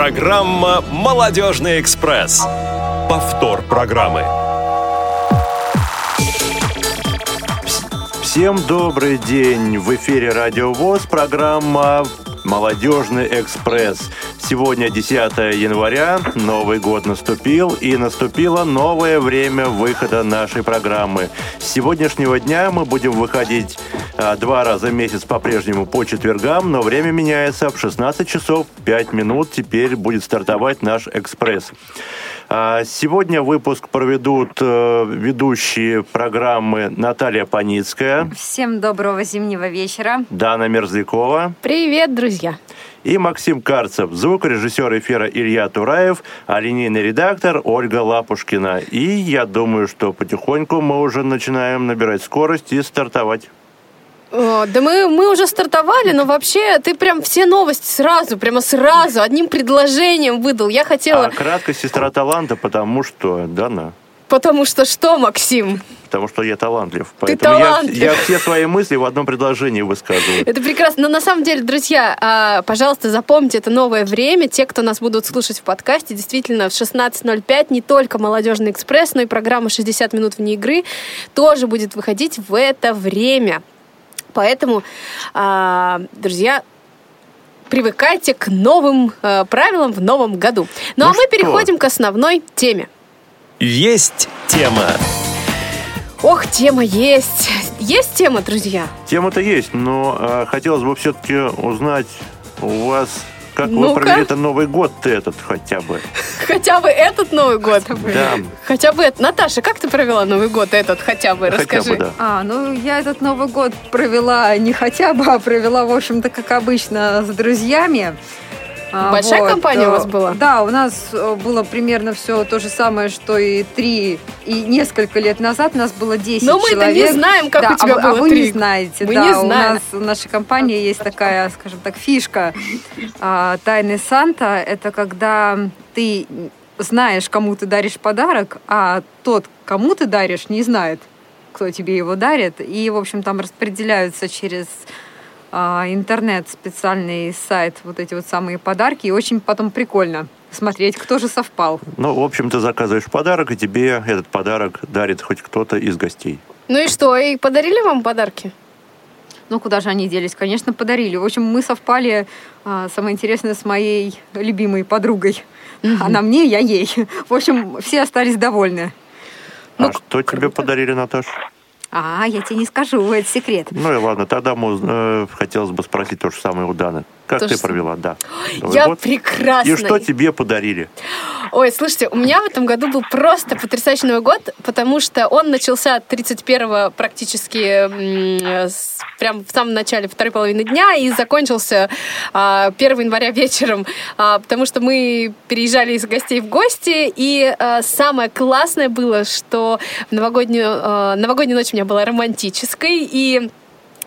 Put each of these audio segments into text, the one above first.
Программа «Молодежный экспресс». Повтор программы. Всем добрый день! В эфире Радио ВОЗ, программа «Молодежный экспресс». Сегодня 10 января, Новый год наступил, и наступило новое время выхода нашей программы. С сегодняшнего дня мы будем выходить а, два раза в месяц по-прежнему по четвергам, но время меняется в 16 часов 5 минут. Теперь будет стартовать наш экспресс. А, сегодня выпуск проведут э, ведущие программы Наталья Паницкая. Всем доброго зимнего вечера. Дана Мерзлякова. Привет, друзья и Максим Карцев, звукорежиссер эфира Илья Тураев, а линейный редактор Ольга Лапушкина. И я думаю, что потихоньку мы уже начинаем набирать скорость и стартовать. О, да мы, мы уже стартовали, но вообще ты прям все новости сразу, прямо сразу, одним предложением выдал. Я хотела... А кратко сестра таланта, потому что, Дана, Потому что что, Максим? Потому что я талантлив. Ты талантлив. Я, я все свои мысли в одном предложении высказываю. Это прекрасно. Но на самом деле, друзья, а, пожалуйста, запомните это новое время. Те, кто нас будут слушать в подкасте, действительно, в 16.05 не только «Молодежный экспресс», но и программа «60 минут вне игры» тоже будет выходить в это время. Поэтому, а, друзья, привыкайте к новым а, правилам в новом году. Ну, ну а мы что? переходим к основной теме. Есть тема. Ох, тема есть. Есть тема, друзья? Тема-то есть, но э, хотелось бы все-таки узнать у вас, как ну вы провели это Новый год этот хотя бы. Хотя бы этот Новый год? Да. Хотя бы это. Наташа, как ты провела Новый год этот хотя бы? Расскажи. Хотя бы, да. А, ну я этот Новый год провела не хотя бы, а провела, в общем-то, как обычно, с друзьями. А, Большая вот. компания у вас была? Да, у нас э, было примерно все то же самое, что и три, и несколько лет назад у нас было 10 Но человек. Но мы не знаем, как да, у тебя а, было А вы не знаете, мы да. Не знаем. У нас в нашей компании есть такая, скажем так, фишка а, Тайны Санта. Это когда ты знаешь, кому ты даришь подарок, а тот, кому ты даришь, не знает, кто тебе его дарит. И, в общем, там распределяются через интернет, специальный сайт, вот эти вот самые подарки. И очень потом прикольно смотреть, кто же совпал. Ну, в общем, ты заказываешь подарок, и тебе этот подарок дарит хоть кто-то из гостей. Ну и что, и подарили вам подарки? Ну, куда же они делись? Конечно, подарили. В общем, мы совпали, а, самое интересное, с моей любимой подругой. Угу. Она мне, я ей. В общем, все остались довольны. А ну, что тебе подарили, Наташа? А, я тебе не скажу, это секрет. Ну и ладно, тогда э, хотелось бы спросить то же самое у Даны. Как То ты провела, да? Я год? прекрасно. И что тебе подарили? Ой, слушайте, у меня в этом году был просто потрясающий Новый год, потому что он начался 31-го практически прям в самом начале второй половины дня и закончился а, 1 января вечером, а, потому что мы переезжали из гостей в гости, и а, самое классное было, что в новогоднюю, а, новогодняя ночь у меня была романтической, и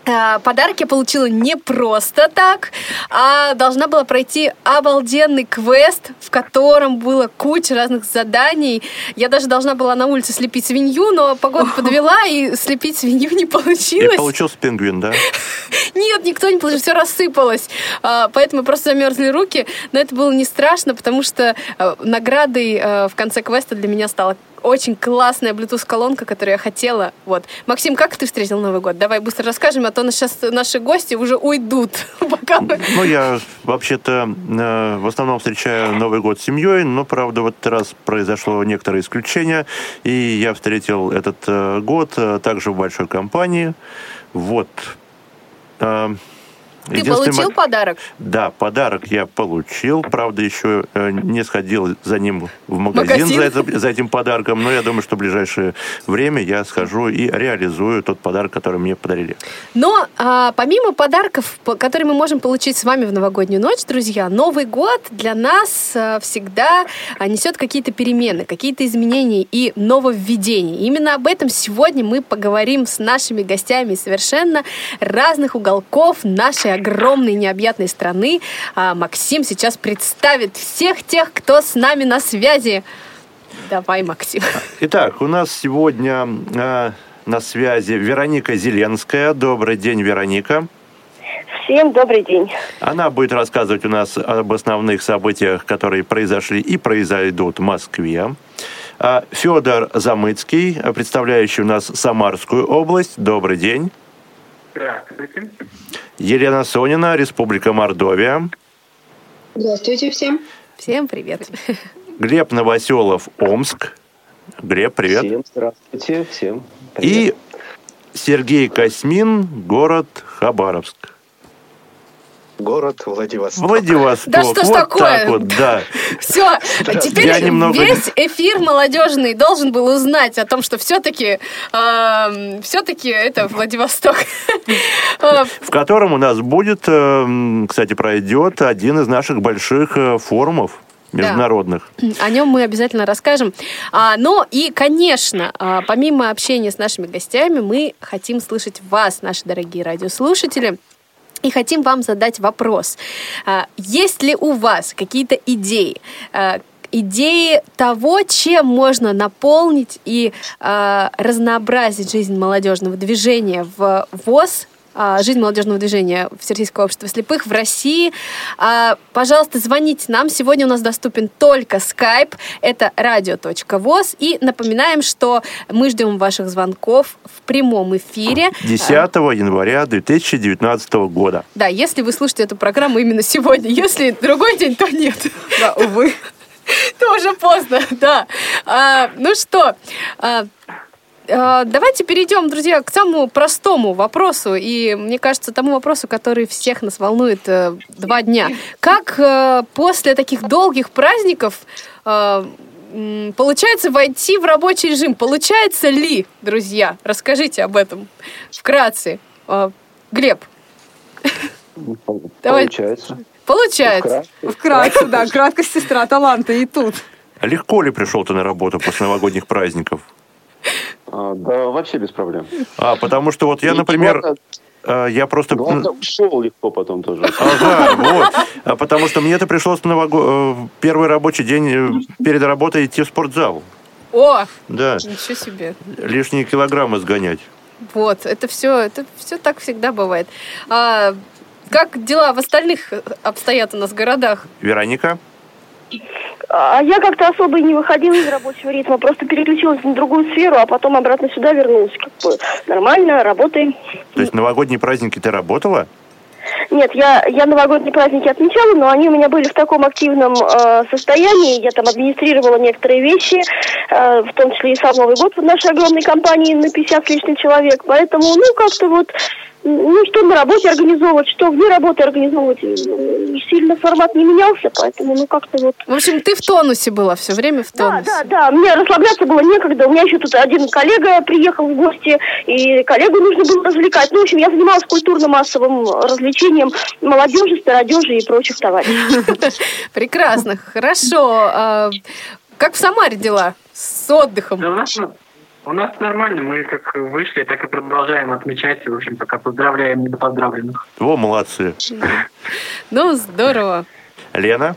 подарок я получила не просто так, а должна была пройти обалденный квест, в котором было куча разных заданий. Я даже должна была на улице слепить свинью, но погода подвела, и слепить свинью не получилось. И получился пингвин, да? Нет, никто не получил, все рассыпалось. А, поэтому просто замерзли руки. Но это было не страшно, потому что э, наградой э, в конце квеста для меня стала очень классная Bluetooth-колонка, которую я хотела. Вот. Максим, как ты встретил Новый год? Давай быстро расскажем, а то сейчас наши гости уже уйдут. Пока Ну, я вообще-то э, в основном встречаю Новый год с семьей, но, правда, в этот раз произошло некоторое исключение, и я встретил этот э, год э, также в большой компании. Вот. Ты получил подарок? Да, подарок я получил. Правда, еще э, не сходил за ним в магазин, магазин? За, это, за этим подарком. Но я думаю, что в ближайшее время я схожу и реализую тот подарок, который мне подарили. Но а, помимо подарков, которые мы можем получить с вами в новогоднюю ночь, друзья, Новый год для нас а, всегда а, несет какие-то перемены, какие-то изменения и нововведения. Именно об этом сегодня мы поговорим с нашими гостями совершенно разных уголков нашей огромной необъятной страны. А Максим сейчас представит всех тех, кто с нами на связи. Давай, Максим. Итак, у нас сегодня э, на связи Вероника Зеленская. Добрый день, Вероника. Всем добрый день. Она будет рассказывать у нас об основных событиях, которые произошли и произойдут в Москве. А Федор Замыцкий, представляющий у нас Самарскую область. Добрый день. Здравствуйте. Елена Сонина, Республика Мордовия. Здравствуйте всем. Всем привет. Глеб Новоселов, Омск. Глеб, привет. Всем здравствуйте. Всем И привет. Сергей Космин, город Хабаровск. Город Владивосток. Владивосток. Да что ж вот такое? так вот, да. Все, теперь Я немного- весь эфир молодежный должен был узнать о том, что все-таки все-таки это Владивосток. Э, В котором у нас будет, э, кстати, пройдет один из наших больших э, форумов международных. О нем мы обязательно расскажем. А, но и, конечно, а, помимо общения с нашими гостями, мы хотим слышать вас, наши дорогие радиослушатели. И хотим вам задать вопрос. А, Есть ли у вас какие-то идеи? а, Идеи того, чем можно наполнить и а, разнообразить жизнь молодежного движения в ВОЗ, жизнь молодежного движения Всероссийского общества слепых в России. А, Пожалуйста, звоните нам. Сегодня у нас доступен только Skype. Это radio.voz. И напоминаем, что мы ждем ваших звонков в прямом эфире. 10 января 2019 года. Да, если вы слушаете эту программу именно сегодня, если другой день, то нет. Да, увы. То уже поздно, да. А, ну что, а, а, давайте перейдем, друзья, к самому простому вопросу. И, мне кажется, тому вопросу, который всех нас волнует э, два дня. Как э, после таких долгих праздников э, получается войти в рабочий режим? Получается ли, друзья? Расскажите об этом вкратце. Э, Глеб, Давай. Получается. получается. Вкратце. Вкратце, да, краткость сестра таланта и тут. А Легко ли пришел ты на работу после новогодних праздников? А, да, вообще без проблем. А, потому что вот я, И например, э, я просто... Главное, ушел легко потом тоже. Ага, вот. А потому что мне-то пришлось в нового- э, первый рабочий день э, перед работой идти в спортзал. О, Да, ничего себе. лишние килограммы сгонять. Вот, это все, это все так всегда бывает. А, как дела в остальных обстоят у нас городах? Вероника? А я как-то особо и не выходила из рабочего ритма, просто переключилась на другую сферу, а потом обратно сюда вернулась. Как бы нормально, работаем. То есть новогодние праздники ты работала? Нет, я, я новогодние праздники отмечала, но они у меня были в таком активном э, состоянии. Я там администрировала некоторые вещи, э, в том числе и сам Новый год в нашей огромной компании на 50 с лишним человек. Поэтому, ну, как-то вот, ну, что на работе организовывать, что вне работы организовывать, э, сильно формат не менялся, поэтому, ну, как-то вот... В общем, ты в тонусе была все время в Да, тонусе. да, да, мне расслабляться было некогда. У меня еще тут один коллега приехал в гости, и коллегу нужно было развлекать. Ну, в общем, я занималась культурно-массовым развлечением молодежи, стародежи и прочих товарищей. Прекрасно, хорошо. А, как в Самаре дела с отдыхом? Да у нас, нормально, мы как вышли, так и продолжаем отмечать, и, в общем, пока поздравляем недопоздравленных. Во, молодцы. Ну, здорово. Лена?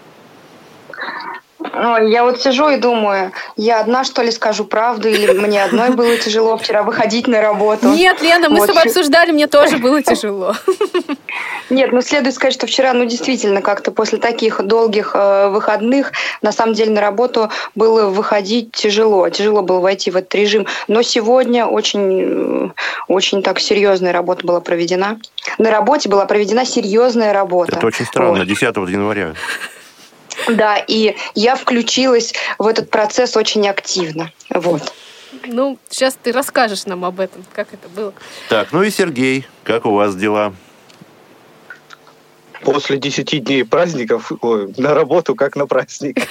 Ой, Я вот сижу и думаю, я одна что ли скажу правду, или мне одной было тяжело вчера выходить на работу. Нет, Лена, мы с Вот тобой чё- обсуждали, мне тоже было тяжело. Нет, ну следует сказать, что вчера, ну действительно, как-то после таких долгих э, выходных, на самом деле на работу было выходить тяжело. Тяжело было войти в этот режим. Но сегодня очень, э, очень так серьезная работа была проведена. На работе была проведена серьезная работа. Это очень странно, Вот. 10 января. Да, и я включилась в этот процесс очень активно. Вот. Ну, сейчас ты расскажешь нам об этом, как это было. Так, ну и Сергей, как у вас дела? После 10 дней праздников ой, на работу, как на праздник.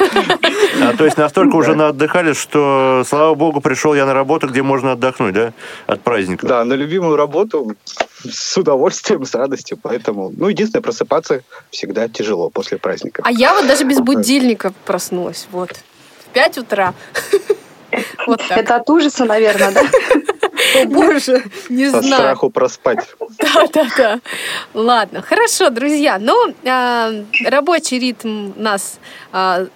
А, то есть настолько уже наотдыхали, что, слава богу, пришел я на работу, где можно отдохнуть, да, от праздника? Да, на любимую работу с удовольствием, с радостью. Поэтому, ну, единственное, просыпаться всегда тяжело после праздников. А я вот даже без будильника проснулась, вот. В 5 утра. Вот так. Это от ужаса, наверное, да? О, боже. Не Со знаю. страху проспать. Да, да, да. Ладно, хорошо, друзья. Ну, а, рабочий ритм нас а,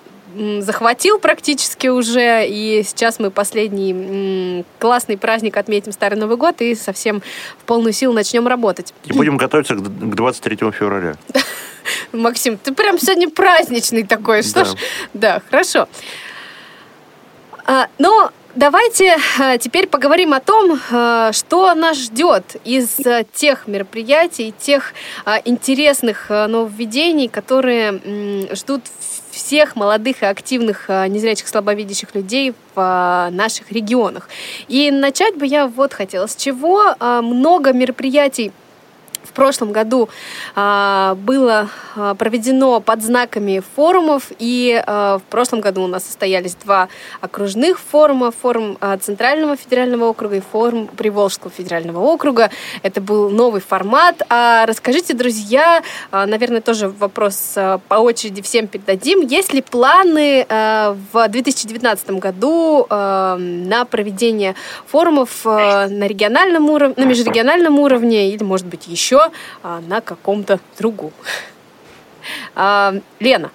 захватил практически уже, и сейчас мы последний классный праздник отметим Старый Новый год и совсем в полную силу начнем работать. И будем готовиться к к 23 февраля. Максим, ты прям сегодня праздничный такой, что Да. ж. Да, хорошо. А, но давайте а, теперь поговорим о том, а, что нас ждет из а, тех мероприятий, тех интересных нововведений, которые ждут всех молодых и активных незрячих слабовидящих людей в наших регионах. И начать бы я вот хотела. С чего много мероприятий в прошлом году а, было а, проведено под знаками форумов, и а, в прошлом году у нас состоялись два окружных форума, форум а, Центрального федерального округа и форум Приволжского федерального округа. Это был новый формат. А расскажите, друзья, а, наверное, тоже вопрос а, по очереди всем передадим. Есть ли планы а, в 2019 году а, на проведение форумов а, на региональном уровне, на межрегиональном уровне или, может быть, еще а, на каком-то другом? А, Лена.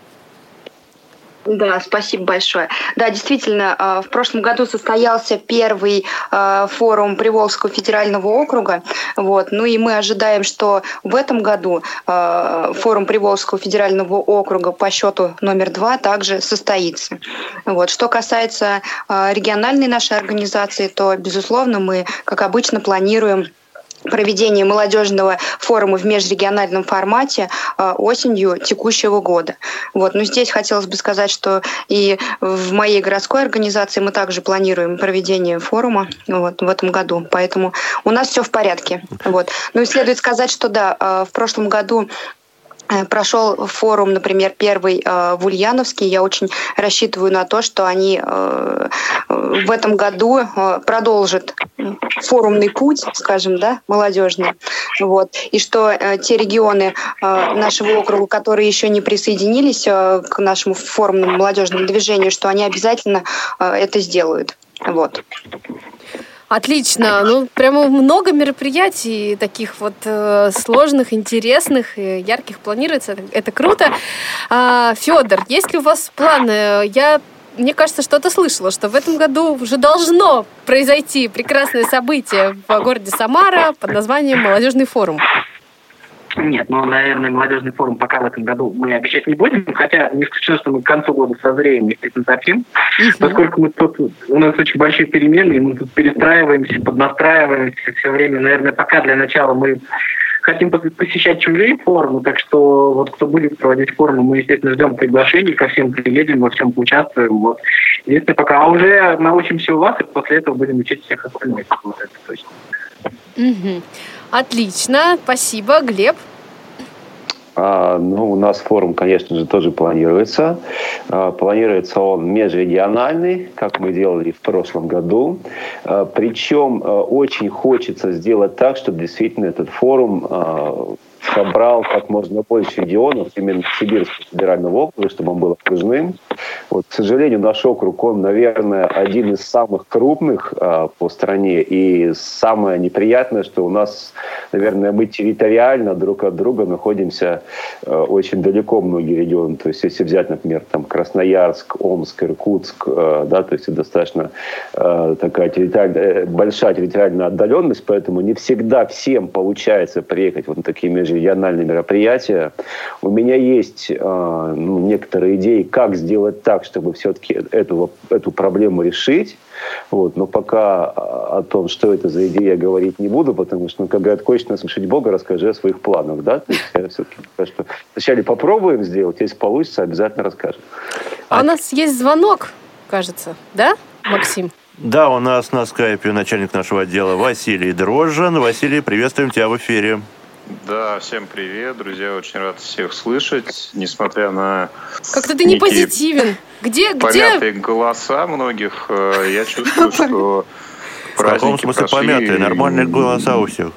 Да, спасибо большое. Да, действительно, э, в прошлом году состоялся первый э, форум Приволжского федерального округа. Вот. Ну и мы ожидаем, что в этом году э, форум Приволжского федерального округа по счету номер два также состоится. Вот. Что касается региональной нашей организации, то, безусловно, мы, как обычно, планируем проведение молодежного форума в межрегиональном формате э, осенью текущего года. Вот. Но здесь хотелось бы сказать, что и в моей городской организации мы также планируем проведение форума вот, в этом году. Поэтому у нас все в порядке. Вот. Ну и следует сказать, что да, э, в прошлом году Прошел форум, например, первый э, в Ульяновске. Я очень рассчитываю на то, что они э, э, в этом году э, продолжат форумный путь, скажем, да, молодежный. Вот. И что э, те регионы э, нашего округа, которые еще не присоединились э, к нашему форумному молодежному движению, что они обязательно э, это сделают. Вот. Отлично. Ну, прямо много мероприятий таких вот э, сложных, интересных, и ярких планируется. Это, круто. А, Федор, есть ли у вас планы? Я мне кажется, что-то слышала, что в этом году уже должно произойти прекрасное событие в городе Самара под названием «Молодежный форум». Нет, ну, наверное, молодежный форум пока в этом году мы обещать не будем, хотя не исключено, что мы к концу года созреем и действительно сообщим, поскольку мы тут, у нас очень большие перемены, и мы тут перестраиваемся, поднастраиваемся все время. Наверное, пока для начала мы хотим пос- посещать чужие форумы, так что вот кто будет проводить форумы, мы, естественно, ждем приглашений, ко всем приедем, во всем поучаствуем. Вот. Единственное, пока а уже научимся у вас, и после этого будем учить всех остальных. Вот это точно. Мгм. Отлично, спасибо. Глеб? А, ну, у нас форум, конечно же, тоже планируется. А, планируется он межрегиональный, как мы делали в прошлом году. А, причем а, очень хочется сделать так, чтобы действительно этот форум а, собрал как можно больше регионов, именно Сибирского федерального округа, чтобы он был окружным. Вот, к сожалению, наш округ, он, наверное, один из самых крупных а, по стране. И самое неприятное, что у нас, наверное, мы территориально друг от друга находимся а, очень далеко многие регионы. То есть, если взять, например, там Красноярск, Омск, Иркутск, а, да, то есть достаточно а, такая территориальная, э, большая территориальная отдаленность, поэтому не всегда всем получается приехать вот на такие межрегиональные мероприятия. У меня есть а, ну, некоторые идеи, как сделать так, чтобы все-таки эту, эту проблему решить. Вот. Но пока а, о том, что это за идея, говорить не буду, потому что, ну, как говорят, хочешь насмешить Бога, расскажи о своих планах. Да? То есть я все-таки что вначале попробуем сделать, если получится, обязательно расскажем. А у нас есть звонок, кажется, да, Максим? Да, у нас на скайпе начальник нашего отдела Василий Дрожжин. Василий, приветствуем тебя в эфире. Да, всем привет, друзья, очень рад всех слышать, несмотря на Как-то ты не позитивен. Где, где? помятые голоса многих, э, я чувствую, что В каком смысле прошли, помятые? Нормальные голоса у всех.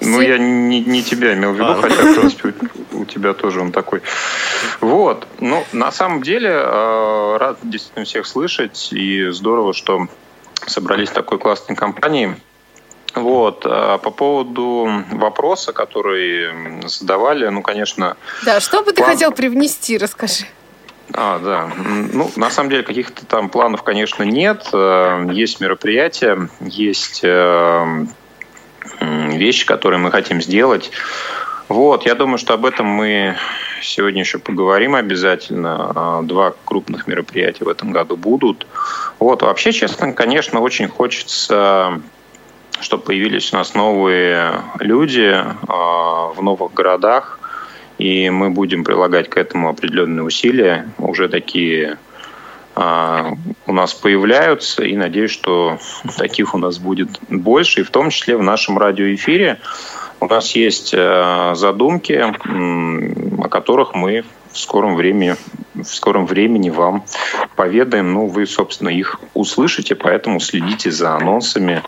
Ну, я не, не тебя имел в виду, А. хотя, в принципе, у, у тебя тоже он такой. Вот. Ну, на самом деле, э, рад действительно всех слышать, и здорово, что собрались в такой классной компании. Вот. А по поводу вопроса, который задавали, ну, конечно, Да, что бы ты План- хотел привнести, расскажи. А, да. Ну, на самом деле, каких-то там планов, конечно, нет. Э, есть мероприятия, есть э, вещи, которые мы хотим сделать. Вот, я думаю, что об этом мы сегодня еще поговорим обязательно. А, два крупных мероприятия в этом году будут. Вот, вообще, честно, конечно, очень хочется чтобы появились у нас новые люди а, в новых городах, и мы будем прилагать к этому определенные усилия. Уже такие а, у нас появляются, и надеюсь, что таких у нас будет больше, и в том числе в нашем радиоэфире у нас есть э, задумки, о которых мы в скором времени, в скором времени вам поведаем. Ну, вы, собственно, их услышите, поэтому следите за анонсами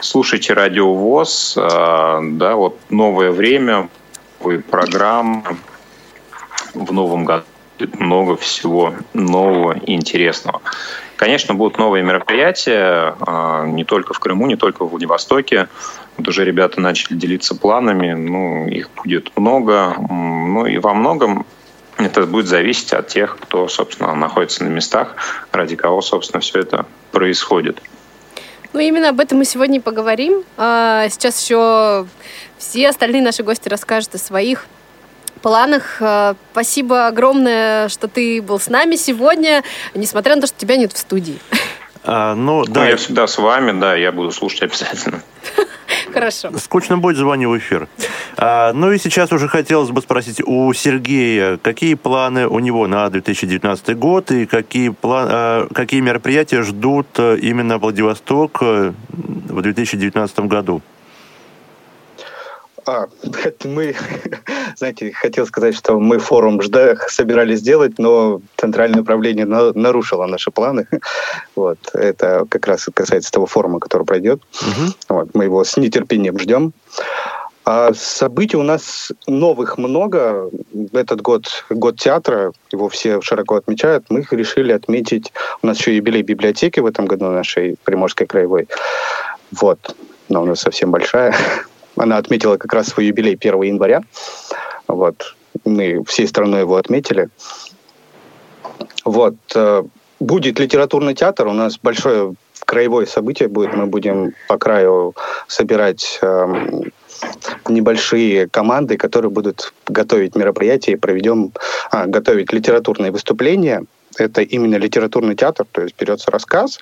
Слушайте Радио ВОЗ, э, да, вот новое время, программа в новом году много всего нового и интересного. Конечно, будут новые мероприятия э, не только в Крыму, не только в Владивостоке. Вот уже ребята начали делиться планами, ну, их будет много. Ну и во многом это будет зависеть от тех, кто, собственно, находится на местах, ради кого, собственно, все это происходит. Ну, именно об этом мы сегодня и поговорим. А, сейчас еще все остальные наши гости расскажут о своих планах. А, спасибо огромное, что ты был с нами сегодня, несмотря на то, что тебя нет в студии. А, ну, да. Ну, я всегда с вами, да, я буду слушать обязательно. Хорошо. Скучно будет, звоню в эфир. А, ну и сейчас уже хотелось бы спросить у Сергея, какие планы у него на 2019 год и какие, план, а, какие мероприятия ждут э, именно Владивосток э, в 2019 году? А, мы, знаете, хотел сказать, что мы форум жда, собирались сделать, но центральное управление на, нарушило наши планы. Вот, это как раз касается того форума, который пройдет. Угу. Вот, мы его с нетерпением ждем. А событий у нас новых много. Этот год год театра, его все широко отмечают. Мы их решили отметить. У нас еще юбилей библиотеки в этом году нашей Приморской краевой. Вот. Но у нас совсем большая. Она отметила как раз свой юбилей 1 января. Вот. Мы всей страной его отметили. Вот. Э, будет литературный театр. У нас большое краевое событие будет. Мы будем по краю собирать э, небольшие команды, которые будут готовить мероприятия и проведем, а, готовить литературные выступления. Это именно литературный театр, то есть берется рассказ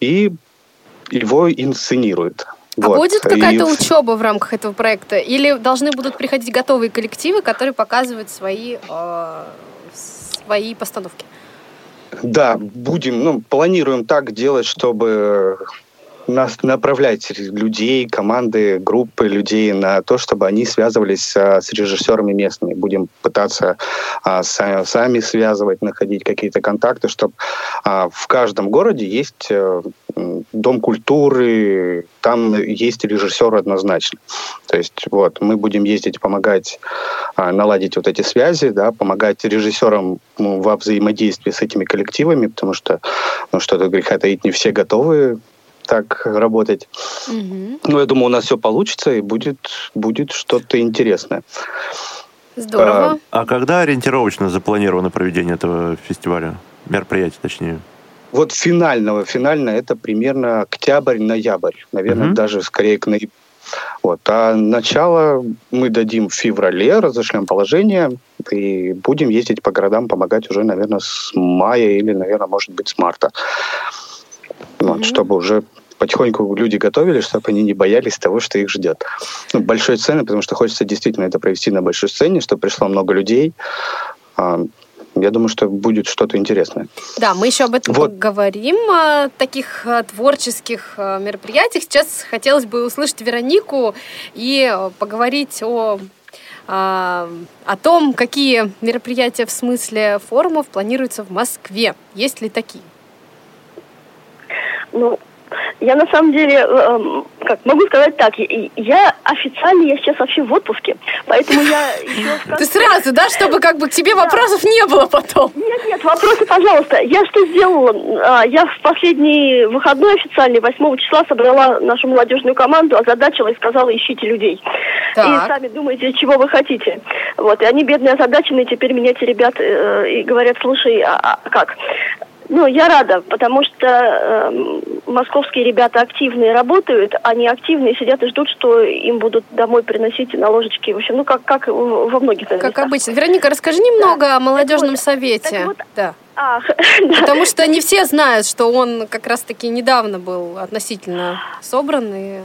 и его инсценирует. А вот. будет какая-то и... учеба в рамках этого проекта? Или должны будут приходить готовые коллективы, которые показывают свои, э, свои постановки? Да, будем, ну, планируем так делать, чтобы нас направлять людей, команды, группы людей на то, чтобы они связывались а, с режиссерами местными. Будем пытаться а, сами, связывать, находить какие-то контакты, чтобы а, в каждом городе есть а, дом культуры, там есть режиссер однозначно. То есть вот мы будем ездить, помогать наладить вот эти связи, да, помогать режиссерам ну, во взаимодействии с этими коллективами, потому что, ну что-то греха таить, не все готовы так работать. Угу. Но я думаю, у нас все получится и будет, будет что-то интересное. Здорово. А, а когда ориентировочно запланировано проведение этого фестиваля? Мероприятия, точнее. Вот финального, финально это примерно октябрь-ноябрь. Наверное, угу. даже скорее к ноябрю. Вот. А начало мы дадим в феврале, разошлем положение и будем ездить по городам, помогать уже, наверное, с мая или, наверное, может быть, с марта. Вот, mm Чтобы уже потихоньку люди готовились, чтобы они не боялись того, что их ждет. Ну, большой сцены, потому что хочется действительно это провести на большой сцене, чтобы пришло много людей. А, я думаю, что будет что-то интересное. Да, мы еще об этом вот. поговорим, о таких творческих мероприятиях. Сейчас хотелось бы услышать Веронику и поговорить о о том, какие мероприятия в смысле форумов планируются в Москве. Есть ли такие? Ну, я на самом деле, э, как могу сказать так, я официально я сейчас вообще в отпуске, поэтому я еще... Ты сразу, да, чтобы как бы к тебе вопросов не было потом? Нет, нет, вопросы, пожалуйста. Я что сделала? А, я в последний выходной официальный, 8 числа, собрала нашу молодежную команду, озадачила и сказала, ищите людей. Так. И сами думайте, чего вы хотите. Вот, и они бедные озадаченные, теперь меня те ребят э, и говорят, слушай, а, а как? Ну, я рада, потому что э, московские ребята активные работают, они активные сидят и ждут, что им будут домой приносить на ложечке. В общем, ну, как, как во многих Как местах. обычно. Вероника, расскажи немного да. о молодежном так совете. Так вот, да. Ах, Потому что не все знают, что он как раз-таки недавно был относительно собран и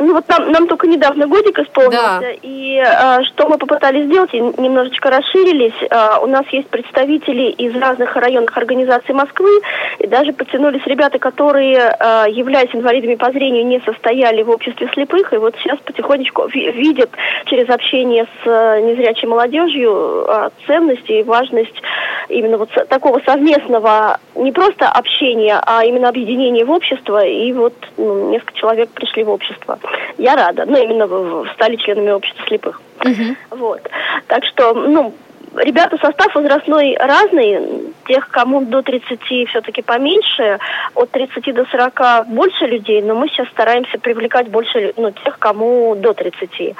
ну вот нам, нам только недавно годик исполнился, да. и э, что мы попытались сделать, немножечко расширились. Э, у нас есть представители из разных районных организаций Москвы, и даже потянулись ребята, которые, э, являясь инвалидами по зрению, не состояли в обществе слепых, и вот сейчас потихонечку видят через общение с э, незрячей молодежью э, ценность и важность именно вот такого совместного, не просто общения, а именно объединения в общество, и вот ну, несколько человек пришли в общество я рада. Ну, именно стали членами общества слепых. Угу. Вот. Так что, ну, ребята, состав возрастной разный. Тех, кому до 30 все-таки поменьше, от 30 до 40 больше людей, но мы сейчас стараемся привлекать больше ну, тех, кому до 30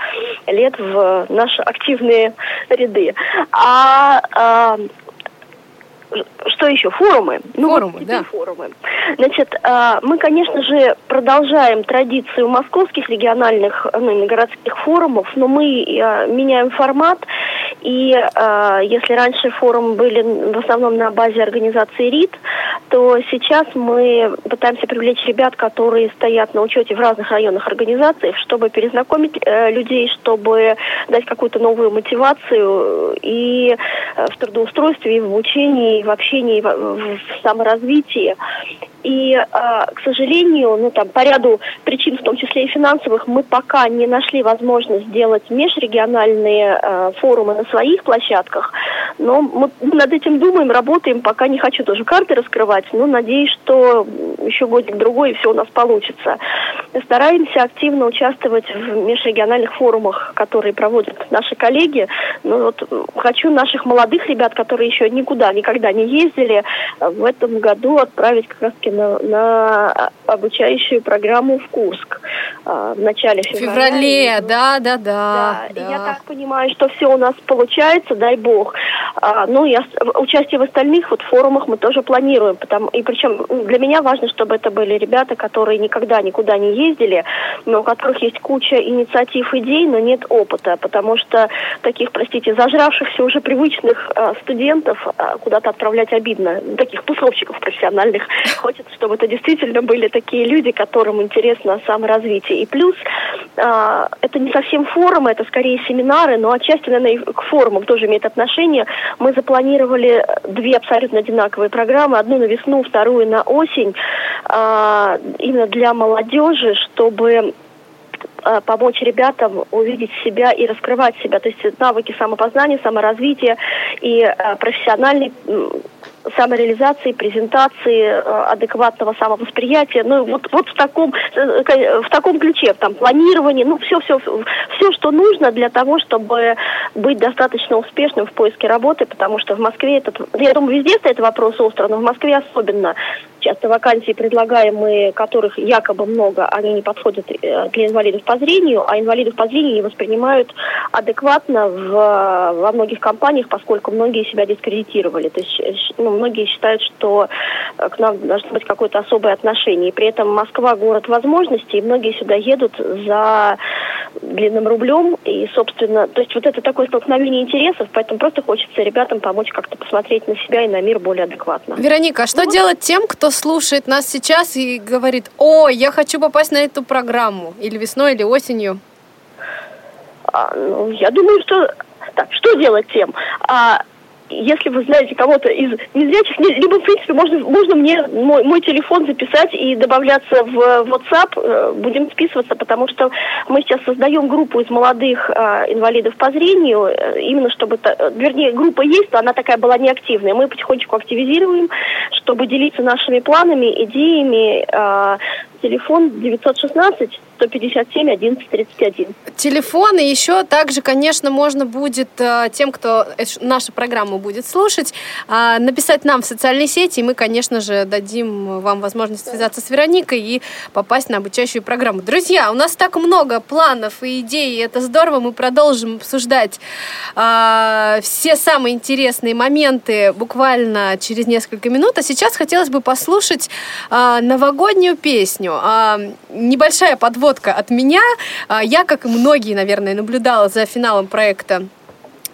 лет в наши активные ряды. А, а что еще? Форумы. Ну, форумы, вот да. Форумы. Значит, а, мы, конечно же, продолжаем традицию московских региональных, ну, городских форумов, но мы а, меняем формат. И а, если раньше форумы были в основном на базе организации РИД, то сейчас мы пытаемся привлечь ребят, которые стоят на учете в разных районных организациях, чтобы перезнакомить э, людей, чтобы дать какую-то новую мотивацию и э, в трудоустройстве, и в обучении, в общении, и в, саморазвитии. И, э, к сожалению, ну там по ряду причин, в том числе и финансовых, мы пока не нашли возможность сделать межрегиональные э, форумы на своих площадках. Но мы над этим думаем, работаем, пока не хочу тоже карты раскрывать, но надеюсь, что еще годик-другой и все у нас получится. Стараемся активно участвовать в межрегиональных форумах, которые проводят наши коллеги. Ну, вот хочу наших молодых ребят, которые еще никуда, никогда не ездили, в этом году отправить как раз на, на обучающую программу в Курск в начале февраля. феврале, да, да, да. да. Я так понимаю, что все у нас получается, дай бог. А, ну, я, участие в остальных вот форумах мы тоже планируем, потому, и причем для меня важно, чтобы это были ребята, которые никогда никуда не ездили, но у которых есть куча инициатив, идей, но нет опыта, потому что таких, простите, зажравшихся уже привычных а, студентов а, куда-то отправлять обидно, таких тусовщиков профессиональных. Хочется, чтобы это действительно были такие люди, которым интересно саморазвитие. И плюс а, это не совсем форумы, это скорее семинары, но отчасти, наверное, к форумам тоже имеет отношение. Мы запланировали две абсолютно одинаковые программы, одну на весну, вторую на осень, а, именно для молодежи, чтобы а, помочь ребятам увидеть себя и раскрывать себя, то есть навыки самопознания, саморазвития и профессиональный самореализации, презентации, э, адекватного самовосприятия, ну вот, вот в таком э, в таком ключе, там планирование, ну все, все, все, что нужно для того, чтобы быть достаточно успешным в поиске работы, потому что в Москве этот, я думаю, везде стоит вопрос остро, но в Москве особенно. Часто вакансии предлагаемые, которых якобы много, они не подходят э, для инвалидов по зрению, а инвалидов по зрению не воспринимают адекватно в, во многих компаниях, поскольку многие себя дискредитировали. То есть ну, многие считают, что э, к нам должно быть какое-то особое отношение. И при этом Москва город возможностей, и многие сюда едут за длинным рублем. И, собственно, то есть вот это такое столкновение интересов, поэтому просто хочется ребятам помочь как-то посмотреть на себя и на мир более адекватно. Вероника, а что ну, делать тем, кто слушает нас сейчас и говорит, о, я хочу попасть на эту программу, или весной, или осенью? А, ну, я думаю, что... Так, что делать тем? А, если вы знаете кого-то из незрячих, либо, в принципе, можно, можно мне мой, мой телефон записать и добавляться в WhatsApp, э, будем списываться, потому что мы сейчас создаем группу из молодых э, инвалидов по зрению, э, именно чтобы, вернее, группа есть, но она такая была неактивная. Мы потихонечку активизируем, чтобы делиться нашими планами, идеями. Телефон 916 157 11 31. Телефон и еще также, конечно, можно будет э, тем, кто нашу программу будет слушать, э, написать нам в социальной сети, и мы, конечно же, дадим вам возможность связаться с Вероникой и попасть на обучающую программу. Друзья, у нас так много планов и идей, и это здорово, мы продолжим обсуждать э, все самые интересные моменты буквально через несколько минут, а сейчас хотелось бы послушать новогоднюю песню. Небольшая подводка от меня. Я, как и многие, наверное, наблюдала за финалом проекта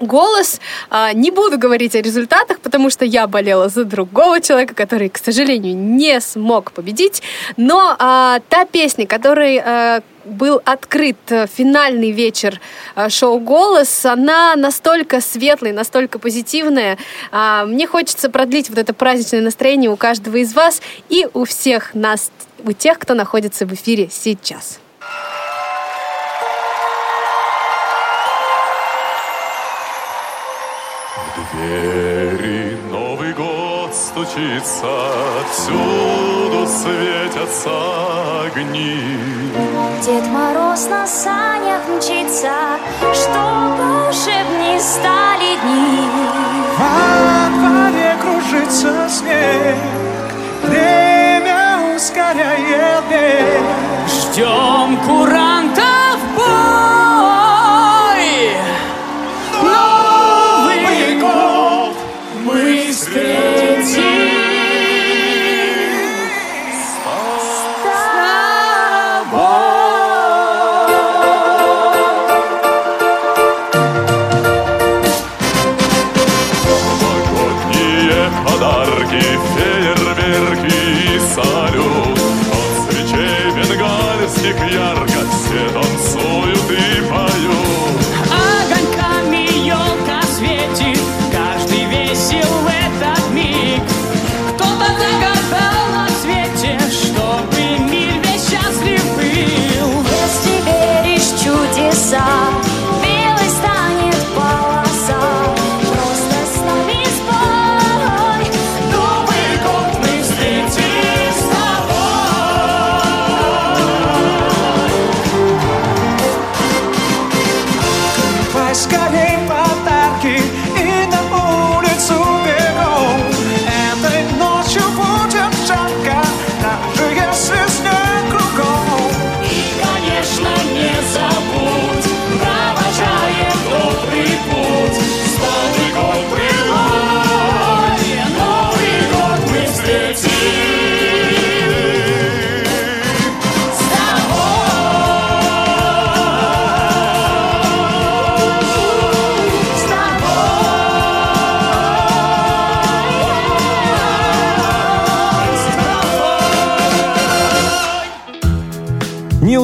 голос. А, не буду говорить о результатах, потому что я болела за другого человека, который, к сожалению, не смог победить. Но а, та песня, которой а, был открыт финальный вечер а, шоу «Голос», она настолько светлая, настолько позитивная. А, мне хочется продлить вот это праздничное настроение у каждого из вас и у всех нас, у тех, кто находится в эфире сейчас. двери Новый год стучится, всюду светятся огни. Дед Мороз на санях мчится, что волшебней стали дни. Во дворе кружится снег, Ждем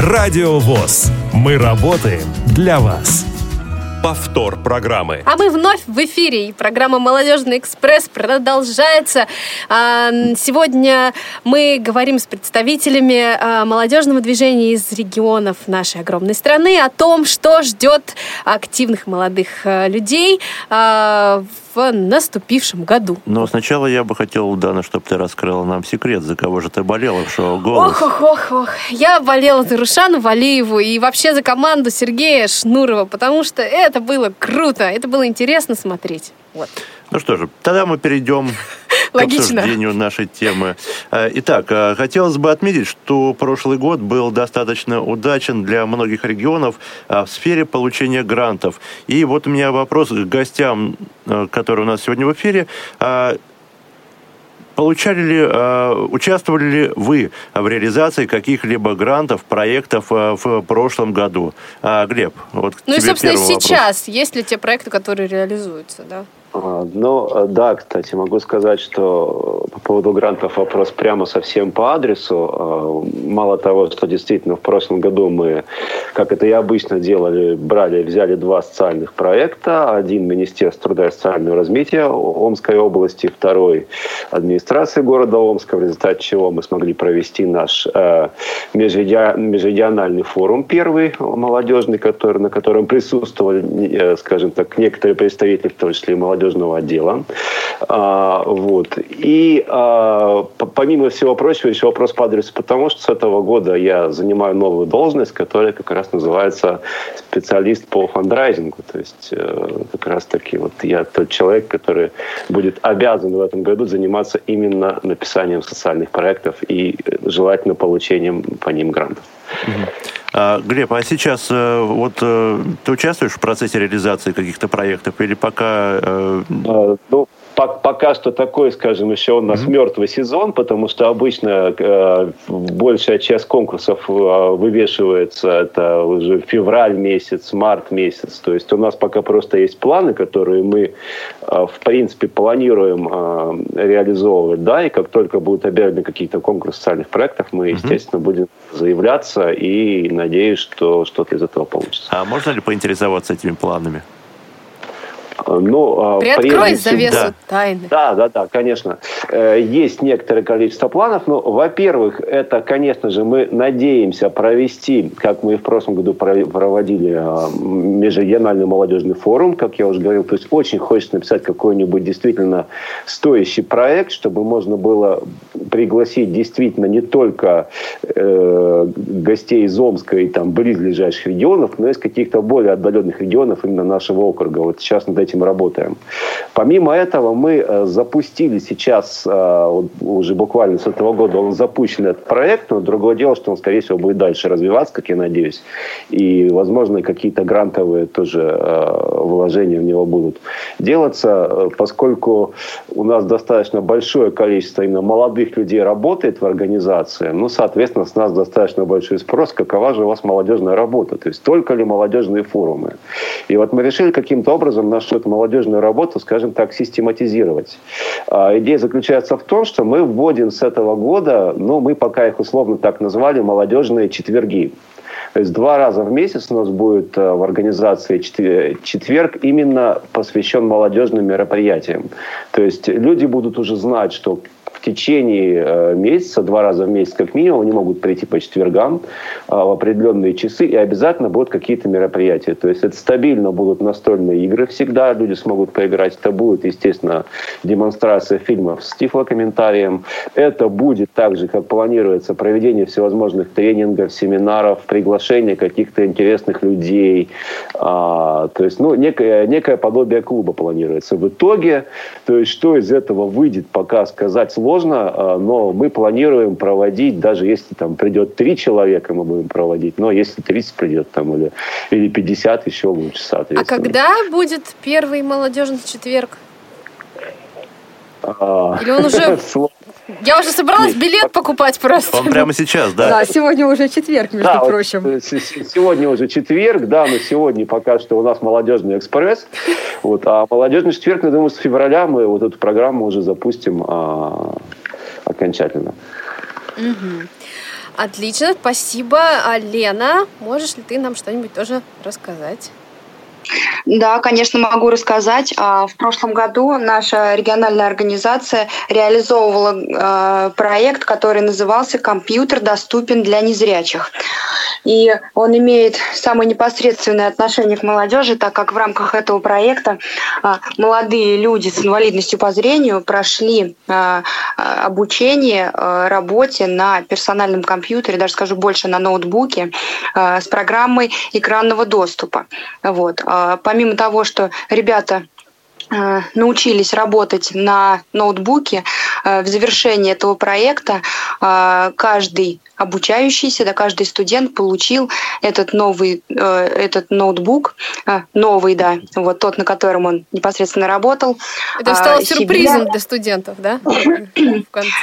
Радио ВОЗ. Мы работаем для вас. Повтор программы. А мы вновь в эфире. И программа «Молодежный экспресс» продолжается. А, сегодня мы говорим с представителями а, молодежного движения из регионов нашей огромной страны о том, что ждет активных молодых а, людей в в наступившем году. Но сначала я бы хотел, Дана, чтобы ты раскрыла нам секрет, за кого же ты болела в шоу «Голос». Ох, ох, ох, ох. Я болела за Рушану Валиеву и вообще за команду Сергея Шнурова, потому что это было круто, это было интересно смотреть. Вот. Ну что же, тогда мы перейдем к обсуждению нашей темы. Э, итак, э, хотелось бы отметить, что прошлый год был достаточно удачен для многих регионов э, в сфере получения грантов. И вот у меня вопрос к гостям, которые у нас сегодня в эфире. Получали ли, участвовали ли вы в реализации каких-либо грантов, проектов в прошлом году? Глеб, вот Ну и, собственно, сейчас вопрос. есть ли те проекты, которые реализуются, да? А, ну, э, да, кстати, могу сказать, что по поводу грантов вопрос прямо совсем по адресу. А, мало того, что действительно в прошлом году мы, как это и обычно делали, брали, взяли два социальных проекта. Один Министерство труда и социального развития Омской области, второй администрации города Омска, в результате чего мы смогли провести наш э, межрегиональный форум первый молодежный, который, на котором присутствовали, э, скажем так, некоторые представители, в том числе и молодежи молодежного отдела. А, вот. И а, помимо всего прочего, еще вопрос по адресу, потому что с этого года я занимаю новую должность, которая как раз называется специалист по фандрайзингу. То есть э, как раз таки вот я тот человек, который будет обязан в этом году заниматься именно написанием социальных проектов и э, желательно получением по ним грантов. А, Глеб, а сейчас э, вот э, ты участвуешь в процессе реализации каких-то проектов или пока... Э, а, ну, пока что такой, скажем, еще у нас mm-hmm. мертвый сезон, потому что обычно э, большая часть конкурсов э, вывешивается это уже февраль месяц, март месяц. То есть у нас пока просто есть планы, которые мы, э, в принципе, планируем э, реализовывать, да, и как только будут объявлены какие-то конкурсы социальных проектов, мы, mm-hmm. естественно, будем заявляться и надеюсь, что что-то из этого получится. А можно ли поинтересоваться этими планами? Ну, а, Приоткрой завесу да. тайны. Да, да, да, конечно. Э, есть некоторое количество планов. Но, во-первых, это, конечно же, мы надеемся провести, как мы и в прошлом году проводили а, межрегиональный молодежный форум, как я уже говорил. То есть очень хочется написать какой-нибудь действительно стоящий проект, чтобы можно было пригласить действительно не только э, гостей из Омска и там близлежащих регионов, но и из каких-то более отдаленных регионов именно нашего округа. Вот сейчас над этим работаем. Помимо этого, мы э, запустили сейчас, э, уже буквально с этого года он запущен этот проект, но другое дело, что он, скорее всего, будет дальше развиваться, как я надеюсь. И, возможно, какие-то грантовые тоже э, вложения в него будут делаться, поскольку у нас достаточно большое количество именно молодых людей работает в организации, ну, соответственно, с нас достаточно большой спрос, какова же у вас молодежная работа, то есть только ли молодежные форумы. И вот мы решили каким-то образом нашу эту молодежную работу, скажем так, систематизировать. А, идея заключается в том, что мы вводим с этого года, ну, мы пока их условно так назвали, молодежные четверги. То есть два раза в месяц у нас будет э, в организации четверг именно посвящен молодежным мероприятиям. То есть люди будут уже знать, что в течение э, месяца, два раза в месяц как минимум, они могут прийти по четвергам э, в определенные часы, и обязательно будут какие-то мероприятия. То есть это стабильно будут настольные игры всегда, люди смогут поиграть. Это будет, естественно, демонстрация фильмов с тифлокомментарием. Это будет также, как планируется, проведение всевозможных тренингов, семинаров, приглашение каких-то интересных людей. А, то есть, ну, некое, некое подобие клуба планируется. В итоге, то есть, что из этого выйдет, пока сказать сложно, сложно, а, но мы планируем проводить, даже если там придет три человека, мы будем проводить, но если 30 придет там или, или 50, еще лучше, соответственно. А когда будет первый молодежный четверг? А, или он уже... Я уже собралась билет покупать просто. Он прямо сейчас, да? Да, сегодня уже четверг, между да, прочим. Вот, сегодня уже четверг, да, но сегодня пока что у нас молодежный экспресс. Вот, а молодежный четверг, я думаю, с февраля мы вот эту программу уже запустим а, окончательно. Угу. Отлично, спасибо. А Лена, можешь ли ты нам что-нибудь тоже рассказать? Да, конечно, могу рассказать. А, в прошлом году наша региональная организация реализовывала а, проект, который назывался «Компьютер доступен для незрячих». И он имеет самое непосредственное отношение к молодежи, так как в рамках этого проекта а, молодые люди с инвалидностью по зрению прошли обучение работе на персональном компьютере, даже скажу больше, на ноутбуке с программой экранного доступа. Вот. А, помимо того, что ребята а, научились работать на ноутбуке, а, в завершении этого проекта каждый обучающийся, да, каждый студент получил этот новый, э, этот ноутбук, э, новый, да, вот тот, на котором он непосредственно работал. Это стало а, сюрпризом для студентов, да?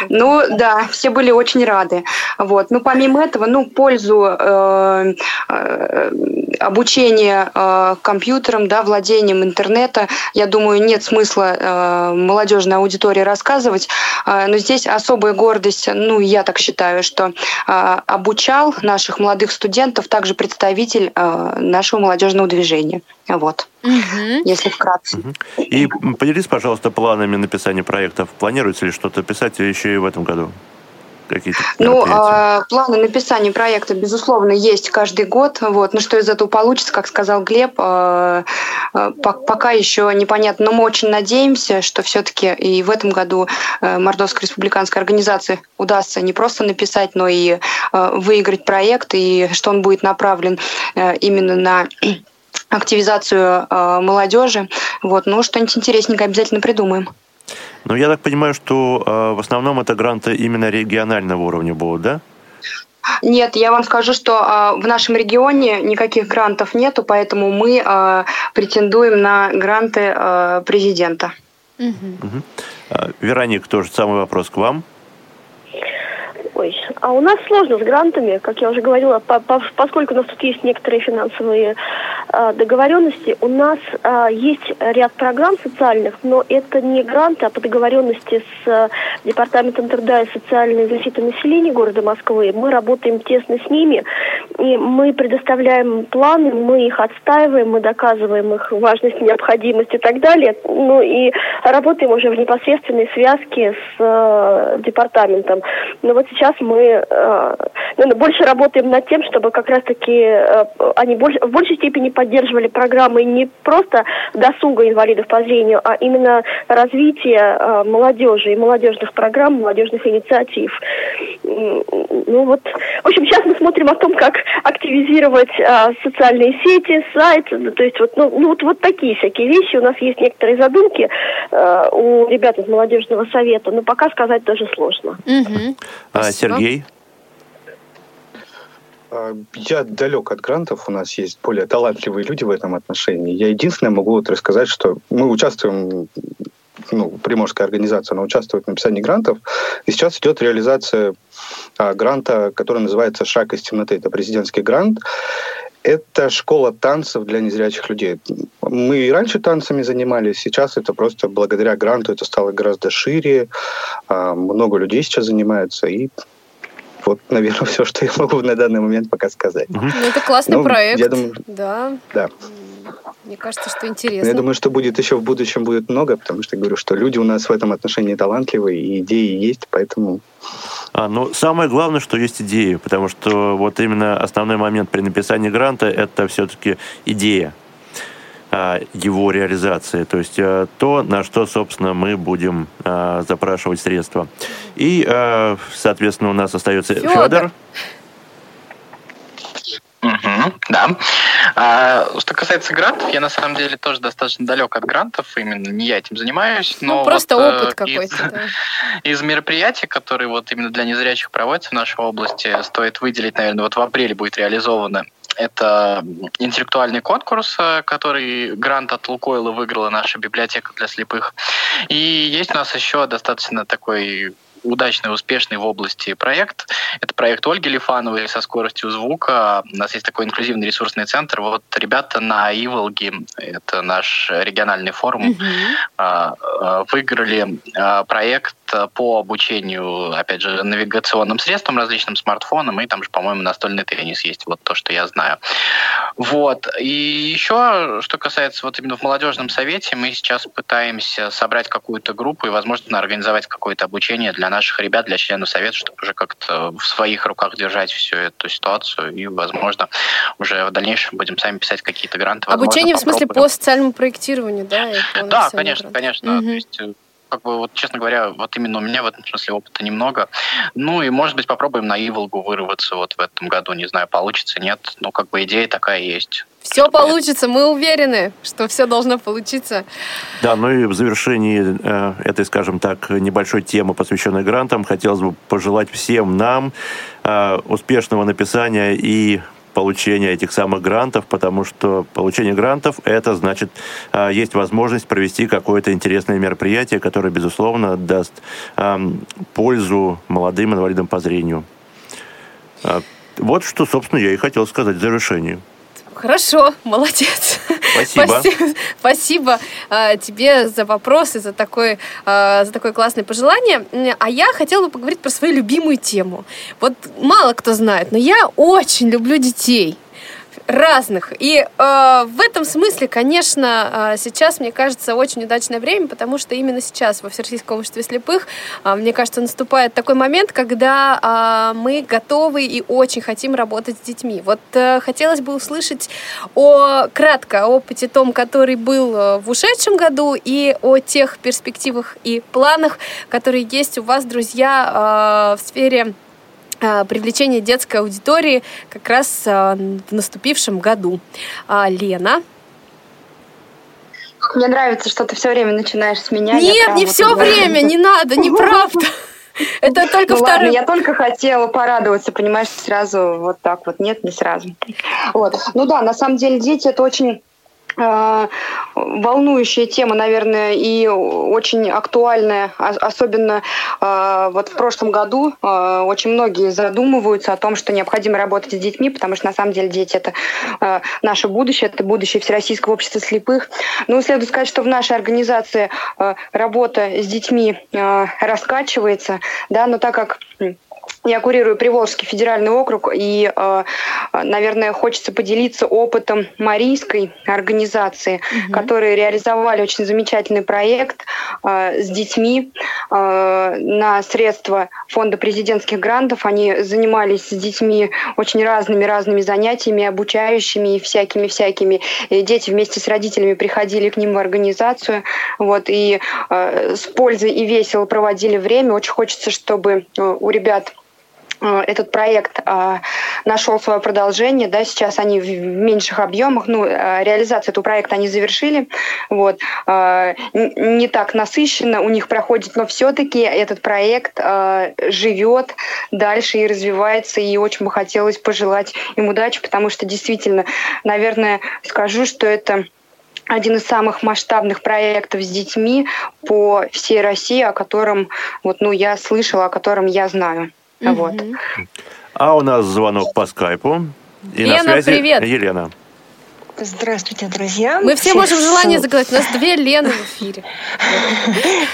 Ну, да, все были очень рады. Вот. Ну, помимо этого, ну, пользу э, э, обучения э, компьютером, да, владением интернета, я думаю, нет смысла э, молодежной аудитории рассказывать, но здесь особая гордость, ну, я так считаю, что обучал наших молодых студентов также представитель а, нашего молодежного движения. Вот. Угу. Если вкратце. Угу. И поделись, пожалуйста, планами написания проектов. Планируется ли что-то писать еще и в этом году? Какие-то Ну, э, планы написания проекта, безусловно, есть каждый год. Вот. Но что из этого получится, как сказал Глеб, э, э, пока еще непонятно. Но мы очень надеемся, что все-таки и в этом году э, Мордовской республиканской организации удастся не просто написать, но и э, выиграть проект, и что он будет направлен э, именно на активизацию э, молодежи. Вот. Ну, что-нибудь интересненькое обязательно придумаем. Ну, я так понимаю, что э, в основном это гранты именно регионального уровня будут, да? Нет, я вам скажу, что э, в нашем регионе никаких грантов нету, поэтому мы э, претендуем на гранты э, президента. Угу. Угу. Вероник, тоже самый вопрос к вам. Ой, а у нас сложно с грантами, как я уже говорила, по, по, поскольку у нас тут есть некоторые финансовые э, договоренности, у нас э, есть ряд программ социальных, но это не гранты, а по договоренности с э, Департаментом труда и социальной защиты населения города Москвы. Мы работаем тесно с ними, и мы предоставляем планы, мы их отстаиваем, мы доказываем их важность, необходимость и так далее. Ну и работаем уже в непосредственной связке с э, департаментом. Но вот сейчас мы э, ну, больше работаем над тем, чтобы как раз-таки э, они больше, в большей степени поддерживали программы не просто досуга инвалидов по зрению, а именно развитие э, молодежи и молодежных программ, молодежных инициатив. Ну вот, в общем, сейчас мы смотрим о том, как активизировать э, социальные сети, сайт, то есть вот, ну, ну вот, вот такие всякие вещи. У нас есть некоторые задумки э, у ребят из молодежного совета, но пока сказать даже сложно. Угу. А, Сергей? А, я далек от грантов, у нас есть более талантливые люди в этом отношении. Я единственное могу вот рассказать, что мы участвуем, ну, Приморская организация, она участвует в написании грантов, и сейчас идет реализация а, гранта, который называется «Шаг из темноты». Это президентский грант. Это школа танцев для незрячих людей. Мы и раньше танцами занимались, сейчас это просто благодаря гранту это стало гораздо шире. А, много людей сейчас занимаются, и вот, наверное, все, что я могу на данный момент пока сказать. Ну, это классный ну, проект. Я думаю, да. Да. Мне кажется, что интересно. Я думаю, что будет еще в будущем будет много, потому что говорю, что люди у нас в этом отношении талантливые, и идеи есть, поэтому... А, ну, самое главное, что есть идеи, потому что вот именно основной момент при написании гранта – это все-таки идея а, его реализации, то есть а, то, на что, собственно, мы будем а, запрашивать средства. И, соответственно, у нас остается Федор. Федор. Угу, да. А, что касается грантов, я на самом деле тоже достаточно далек от грантов, именно не я этим занимаюсь. Но ну, просто вот, э, опыт какой-то. Из, да. из мероприятий, которые вот именно для незрячих проводятся в нашей области, стоит выделить, наверное, вот в апреле будет реализовано это интеллектуальный конкурс, э, который грант от Лукойла выиграла наша библиотека для слепых. И есть у нас еще достаточно такой удачный, успешный в области проект. Это проект Ольги Лифановой со скоростью звука. У нас есть такой инклюзивный ресурсный центр. Вот ребята на Иволге, это наш региональный форум, mm-hmm. выиграли а, проект по обучению, опять же, навигационным средствам, различным смартфонам, и там же, по-моему, настольный теннис есть, вот то, что я знаю. Вот. И еще, что касается вот именно в молодежном совете, мы сейчас пытаемся собрать какую-то группу и, возможно, организовать какое-то обучение для наших ребят, для членов совета, чтобы уже как-то в своих руках держать всю эту ситуацию и, возможно, уже в дальнейшем будем сами писать какие-то гранты. Обучение в смысле по социальному проектированию, да? Да, конечно, конечно. Угу. То есть э, как бы, вот, честно говоря, вот именно у меня в этом смысле опыта немного. Ну и, может быть, попробуем на Иволгу вырваться вот в этом году. Не знаю, получится, нет. Ну, как бы идея такая есть. Все получится, мы уверены, что все должно получиться. Да, ну и в завершении э, этой, скажем так, небольшой темы, посвященной грантам, хотелось бы пожелать всем нам э, успешного написания и получения этих самых грантов, потому что получение грантов это значит э, есть возможность провести какое-то интересное мероприятие, которое безусловно даст э, пользу молодым инвалидам по зрению. Э, вот что, собственно, я и хотел сказать в завершении. Хорошо, молодец. Спасибо. Спасибо, спасибо э, тебе за вопросы, за, такой, э, за такое классное пожелание. А я хотела бы поговорить про свою любимую тему. Вот мало кто знает, но я очень люблю детей разных. И э, в этом смысле, конечно, э, сейчас, мне кажется, очень удачное время, потому что именно сейчас во Всероссийском обществе слепых, э, мне кажется, наступает такой момент, когда э, мы готовы и очень хотим работать с детьми. Вот э, хотелось бы услышать о, кратко о опыте том, который был э, в ушедшем году, и о тех перспективах и планах, которые есть у вас, друзья, э, в сфере привлечение детской аудитории как раз э, в наступившем году. А, Лена. Мне нравится, что ты все время начинаешь с меня. Нет, не все время, не надо, неправда. Это только ну, второй. Ладно, я только хотела порадоваться, понимаешь, сразу вот так вот. Нет, не сразу. Вот. Ну да, на самом деле дети это очень волнующая тема, наверное, и очень актуальная, особенно э, вот в прошлом году э, очень многие задумываются о том, что необходимо работать с детьми, потому что на самом деле дети это наше будущее, это будущее Всероссийского общества слепых. Ну, следует сказать, что в нашей организации работа с детьми раскачивается, да, но так как я курирую Приволжский федеральный округ, и, э, наверное, хочется поделиться опытом Марийской организации, угу. которые реализовали очень замечательный проект э, с детьми э, на средства фонда президентских грантов. Они занимались с детьми очень разными-разными занятиями, обучающими и всякими-всякими. И дети вместе с родителями приходили к ним в организацию, вот, и с пользой и весело проводили время. Очень хочется, чтобы у ребят этот проект э, нашел свое продолжение, да, сейчас они в меньших объемах, ну, э, реализацию этого проекта они завершили, вот, не так насыщенно у них проходит, но все-таки этот проект живет дальше и развивается, и очень бы хотелось пожелать им удачи, потому что действительно, наверное, скажу, что это один из самых масштабных проектов с детьми по всей России, о котором вот, ну, я слышала, о котором я знаю. Угу. Вот. А у нас звонок по скайпу. И Лена, на связи привет. Елена. Здравствуйте, друзья. Мы все Всех можем желание загадать. У нас две Лены в эфире.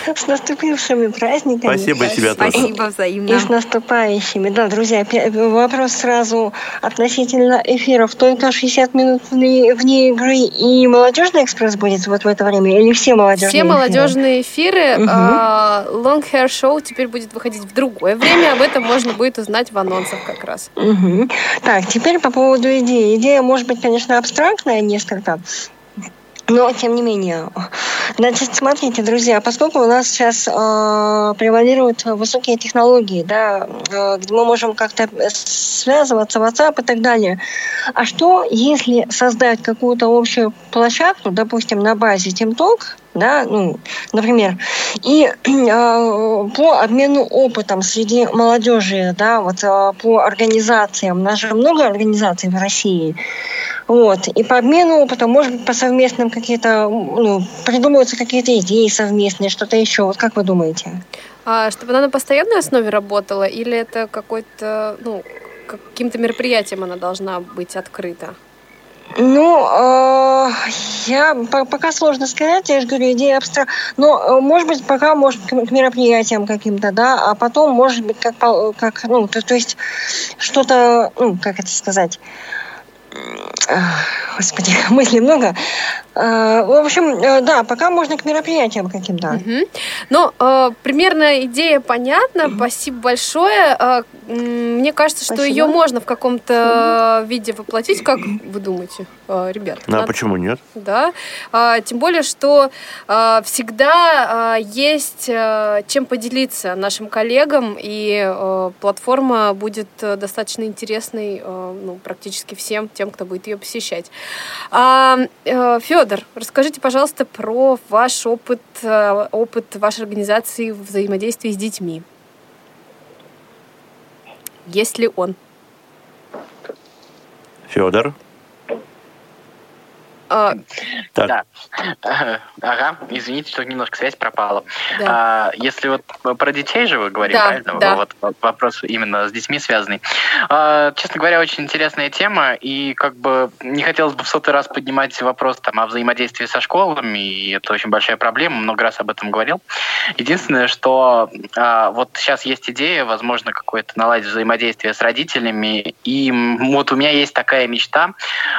С наступившими праздниками. Спасибо тебе тоже. Спасибо взаимно. И с наступающими. Да, друзья, вопрос сразу относительно эфиров. Только 60 минут вне игры и молодежный экспресс будет вот в это время? Или все молодежные Все молодежные эфиры. Угу. Long Hair Show теперь будет выходить в другое время. Об этом можно будет узнать в анонсах как раз. Так, теперь по поводу идеи. Идея может быть, конечно, абстрактная, несколько. Но, тем не менее, значит, смотрите, друзья, поскольку у нас сейчас э, превалируют высокие технологии, да, э, где мы можем как-то связываться, WhatsApp и так далее, а что, если создать какую-то общую площадку, допустим, на базе TeamTalk, да, ну, например, и э, по обмену опытом среди молодежи, да, вот э, по организациям, у нас же много организаций в России, вот, и по обмену опытом, может быть, по совместным какие-то, ну, придумываются какие-то идеи совместные, что-то еще, вот как вы думаете? А чтобы она на постоянной основе работала, или это какой-то, ну, каким-то мероприятием она должна быть открыта? Ну, э, я пока сложно сказать, я же говорю, идея абстракт. Но, э, может быть, пока, может, к, к мероприятиям каким-то, да, а потом, может быть, как, как ну, то, то есть что-то, ну, как это сказать, господи, мыслей много. В общем, да, пока можно к мероприятиям каким-то. Угу. Ну, примерно идея понятна. Спасибо большое. Мне кажется, что Спасибо. ее можно в каком-то виде воплотить. Как вы думаете, ребят? Ну, а почему нет? Да. Тем более, что всегда есть чем поделиться нашим коллегам, и платформа будет достаточно интересной ну, практически всем тем, кто будет ее посещать. Федор, Федор, расскажите, пожалуйста, про ваш опыт, э, опыт вашей организации взаимодействия с детьми. Есть ли он? Федор? А, так. Да. Ага, извините, что немножко связь пропала. Да. А, если вот про детей же вы говорили, да, правильно? Да. Вот вопрос именно с детьми связанный. А, честно говоря, очень интересная тема, и как бы не хотелось бы в сотый раз поднимать вопрос там о взаимодействии со школами, и это очень большая проблема, много раз об этом говорил. Единственное, что а, вот сейчас есть идея, возможно, какое-то наладить взаимодействие с родителями, и вот у меня есть такая мечта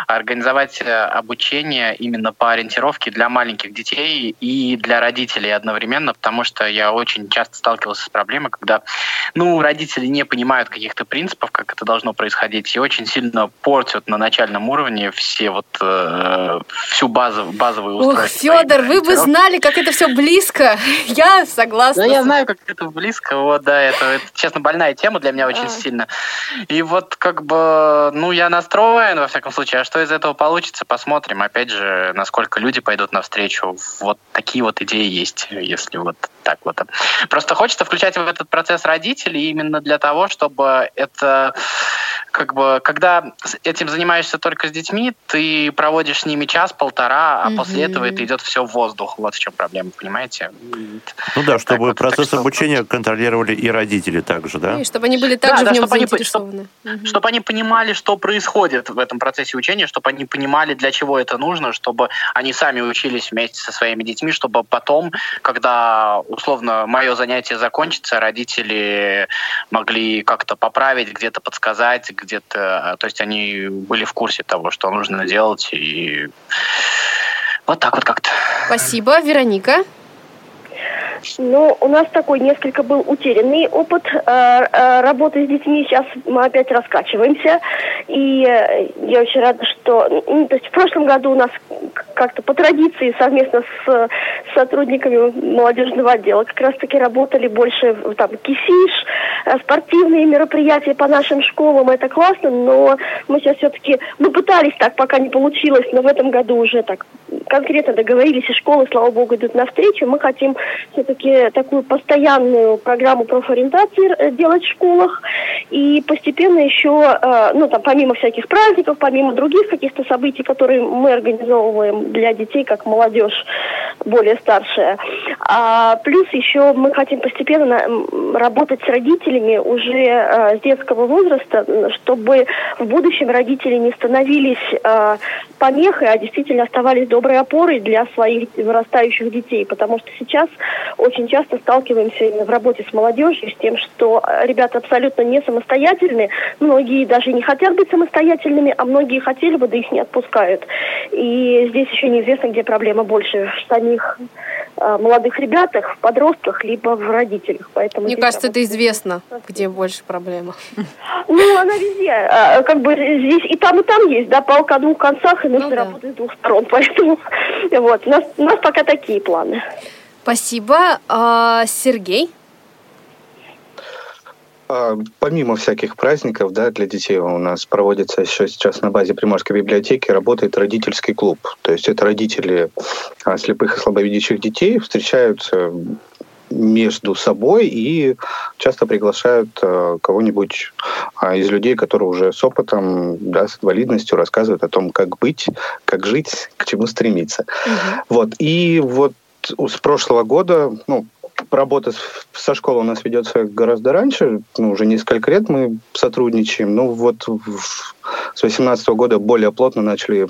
организовать э, обучение обучение именно по ориентировке для маленьких детей и для родителей одновременно, потому что я очень часто сталкивался с проблемой, когда ну, родители не понимают каких-то принципов, как это должно происходить, и очень сильно портят на начальном уровне все вот э, всю базу, базовую устройство. Ух, Федор, вы бы знали, как это все близко. Я согласна. Да, я знаю, как это близко. Вот, да, это, это честно, больная тема для меня очень а. сильно. И вот как бы, ну, я настроен, во всяком случае, а что из этого получится, посмотрим опять же, насколько люди пойдут навстречу. Вот такие вот идеи есть, если вот так вот. Просто хочется включать в этот процесс родителей именно для того, чтобы это как бы, когда этим занимаешься только с детьми, ты проводишь с ними час-полтора, а mm-hmm. после этого это идет все в воздух. Вот в чем проблема, понимаете? Ну да, чтобы вот, процесс так, обучения что... контролировали и родители также, да? И чтобы они были также да, в нем чтобы заинтересованы. Они, чтобы, чтобы они понимали, что происходит в этом процессе учения, чтобы они понимали, для чего это нужно, чтобы они сами учились вместе со своими детьми, чтобы потом, когда, условно, мое занятие закончится, родители могли как-то поправить, где-то подсказать, где-то, то есть они были в курсе того, что нужно делать, и вот так вот как-то. Спасибо, Вероника. Ну, у нас такой несколько был утерянный опыт э, э, работы с детьми. Сейчас мы опять раскачиваемся. И э, я очень рада, что... Ну, то есть в прошлом году у нас как-то по традиции совместно с, сотрудниками молодежного отдела как раз-таки работали больше там кисиш, э, спортивные мероприятия по нашим школам. Это классно, но мы сейчас все-таки... Мы пытались так, пока не получилось, но в этом году уже так конкретно договорились, и школы, слава богу, идут навстречу. Мы хотим все-таки такую постоянную программу профориентации э, делать в школах. И постепенно еще, э, ну там помимо всяких праздников, помимо других каких-то событий, которые мы организовываем для детей, как молодежь более старшая. А плюс еще мы хотим постепенно работать с родителями уже э, с детского возраста, чтобы в будущем родители не становились помехой, а действительно оставались доброй опорой для своих вырастающих детей. Потому что сейчас очень часто сталкиваемся именно в работе с молодежью с тем, что э, ребята абсолютно не самостоятельны. Многие даже не хотят быть самостоятельными, а многие хотели бы, да их не отпускают. И здесь еще неизвестно, где проблема больше в самих э, молодых ребятах, в подростках, либо в родителях. Поэтому Мне кажется, это известно, где больше проблема. Ну, она везде. А, как бы здесь и там, и там есть, да, палка о двух концах, и нужно ну, да. работать с двух сторон. Поэтому вот, у нас, у нас пока такие планы. Спасибо. А, Сергей? А, помимо всяких праздников да, для детей у нас проводится еще сейчас на базе Приморской библиотеки работает родительский клуб. То есть это родители а, слепых и слабовидящих детей встречаются между собой и часто приглашают э, кого-нибудь э, из людей, которые уже с опытом, да, с инвалидностью рассказывают о том, как быть, как жить, к чему стремиться. Угу. Вот. И вот с прошлого года, ну, работа со школой у нас ведется гораздо раньше, ну, уже несколько лет мы сотрудничаем. Ну, вот с 2018 года более плотно начали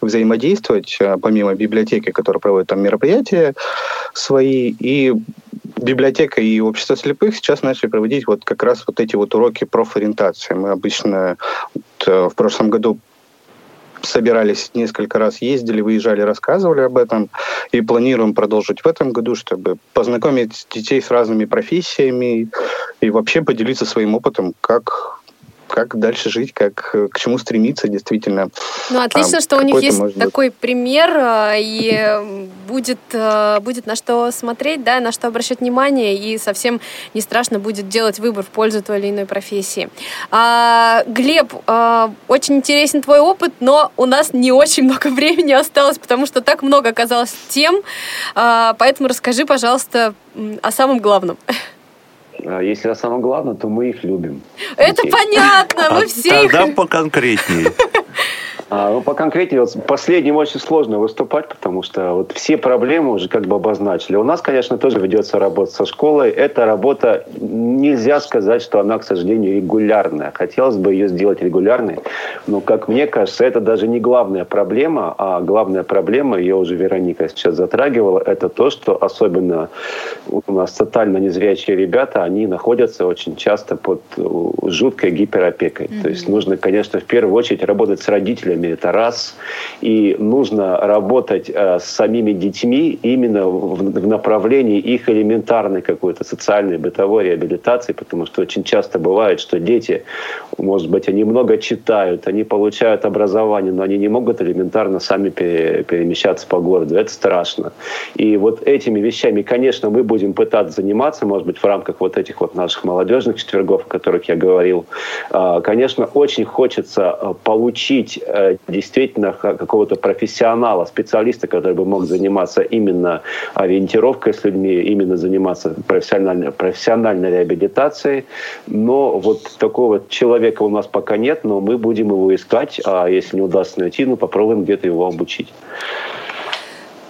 взаимодействовать, а, помимо библиотеки, которая проводит там мероприятия свои, и библиотека и общество слепых сейчас начали проводить вот как раз вот эти вот уроки профориентации. Мы обычно вот, э, в прошлом году собирались несколько раз, ездили, выезжали, рассказывали об этом. И планируем продолжить в этом году, чтобы познакомить детей с разными профессиями и вообще поделиться своим опытом, как как дальше жить, как к чему стремиться, действительно. Ну, отлично, а, что у них есть такой пример, э, и будет, э, будет на что смотреть, да, на что обращать внимание, и совсем не страшно будет делать выбор в пользу той или иной профессии. А, Глеб, а, очень интересен твой опыт, но у нас не очень много времени осталось, потому что так много оказалось тем, а, поэтому расскажи, пожалуйста, о самом главном. А если о самом главном, то мы их любим. Это понятно, мы а все Тогда поконкретнее. А, ну, поконкретнее, вот последним очень сложно выступать, потому что вот все проблемы уже как бы обозначили. У нас, конечно, тоже ведется работа со школой. Эта работа, нельзя сказать, что она, к сожалению, регулярная. Хотелось бы ее сделать регулярной, но, как мне кажется, это даже не главная проблема, а главная проблема, ее уже Вероника сейчас затрагивала, это то, что особенно у нас тотально незрячие ребята, они находятся очень часто под э, жуткой гиперопекой. Mm-hmm. То есть нужно, конечно, в первую очередь работать с родителями, родителями, это раз. И нужно работать э, с самими детьми именно в, направлении их элементарной какой-то социальной бытовой реабилитации, потому что очень часто бывает, что дети, может быть, они много читают, они получают образование, но они не могут элементарно сами пере, перемещаться по городу. Это страшно. И вот этими вещами, конечно, мы будем пытаться заниматься, может быть, в рамках вот этих вот наших молодежных четвергов, о которых я говорил. Э, конечно, очень хочется э, получить э, действительно какого-то профессионала, специалиста, который бы мог заниматься именно ориентировкой с людьми, именно заниматься профессиональной, профессиональной реабилитацией. Но вот такого человека у нас пока нет, но мы будем его искать, а если не удастся найти, ну попробуем где-то его обучить.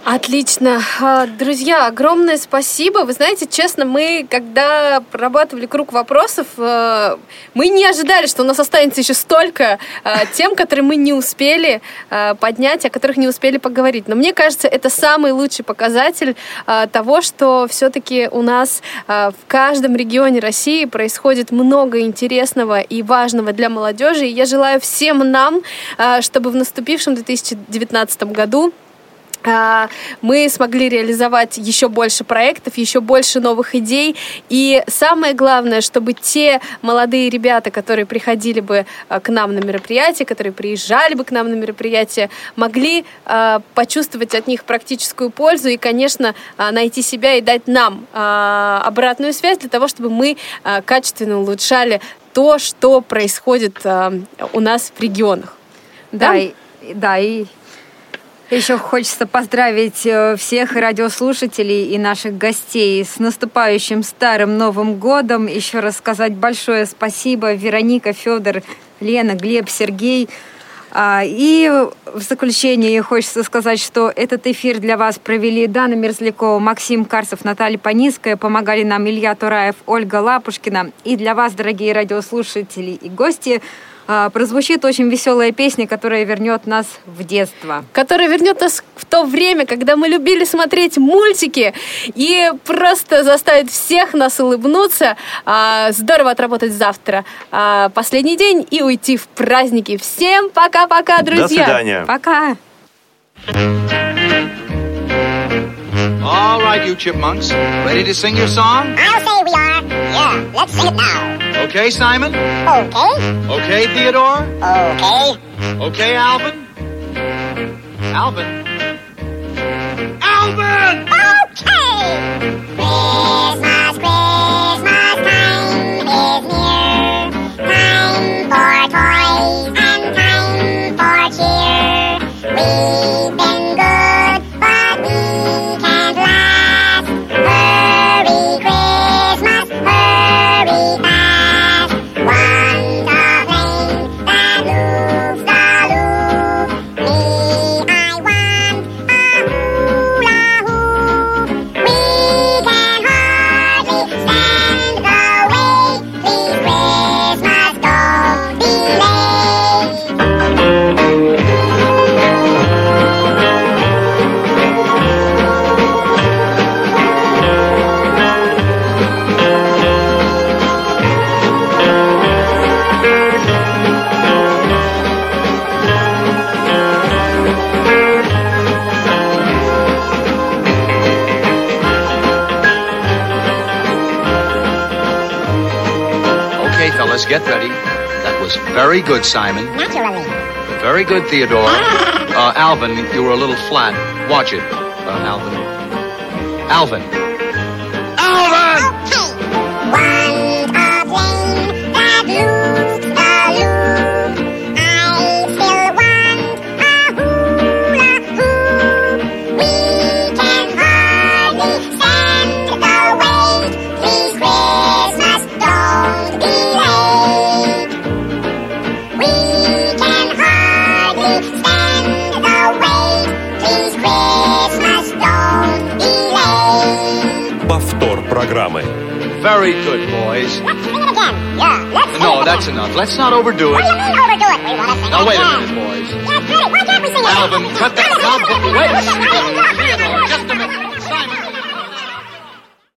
Отлично. А, друзья, огромное спасибо. Вы знаете, честно, мы, когда прорабатывали круг вопросов, э, мы не ожидали, что у нас останется еще столько э, тем, которые мы не успели э, поднять, о которых не успели поговорить. Но мне кажется, это самый лучший показатель того, что все-таки у нас в каждом регионе России происходит много интересного и важного для молодежи. И я желаю всем нам, чтобы в наступившем 2019 году мы смогли реализовать еще больше проектов, еще больше новых идей. И самое главное, чтобы те молодые ребята, которые приходили бы а, к нам на мероприятие, которые приезжали бы к нам на мероприятие, могли а, почувствовать от них практическую пользу и, конечно, найти себя и дать нам обратную связь для того, чтобы мы качественно улучшали то, что происходит у нас в регионах. Да, да, и, да, и еще хочется поздравить э, всех радиослушателей и наших гостей с наступающим Старым Новым Годом. Еще раз сказать большое спасибо Вероника, Федор, Лена, Глеб, Сергей. А, и в заключение хочется сказать, что этот эфир для вас провели Дана Мерзлякова, Максим Карцев, Наталья Паниская, помогали нам Илья Тураев, Ольга Лапушкина. И для вас, дорогие радиослушатели и гости, прозвучит очень веселая песня, которая вернет нас в детство. Которая вернет нас в то время, когда мы любили смотреть мультики и просто заставит всех нас улыбнуться. А, здорово отработать завтра а, последний день и уйти в праздники. Всем пока-пока, друзья. До свидания. Пока. Mm-hmm. All right, you chipmunks. Ready to sing your song? I'll say we are. Yeah, let's sing it now. Okay, Simon? Okay. Okay, Theodore? Okay. Okay, Alvin? Alvin? Alvin! Okay! Christmas, Christmas time is near. Time for toys and time for cheer. We've very good, Simon. Naturally. Very good, Theodore. Uh, Alvin, you were a little flat. Watch it, uh, Alvin. Alvin. Alvin! Very good, boys. Sing it again. Yeah, let's sing No, it that's again. enough. Let's not overdo it. What do you mean overdo it? We want to sing Now, it wait a minute, boys. Yes, ready. Why can't we sing it? Alvin, cut that. Now, wait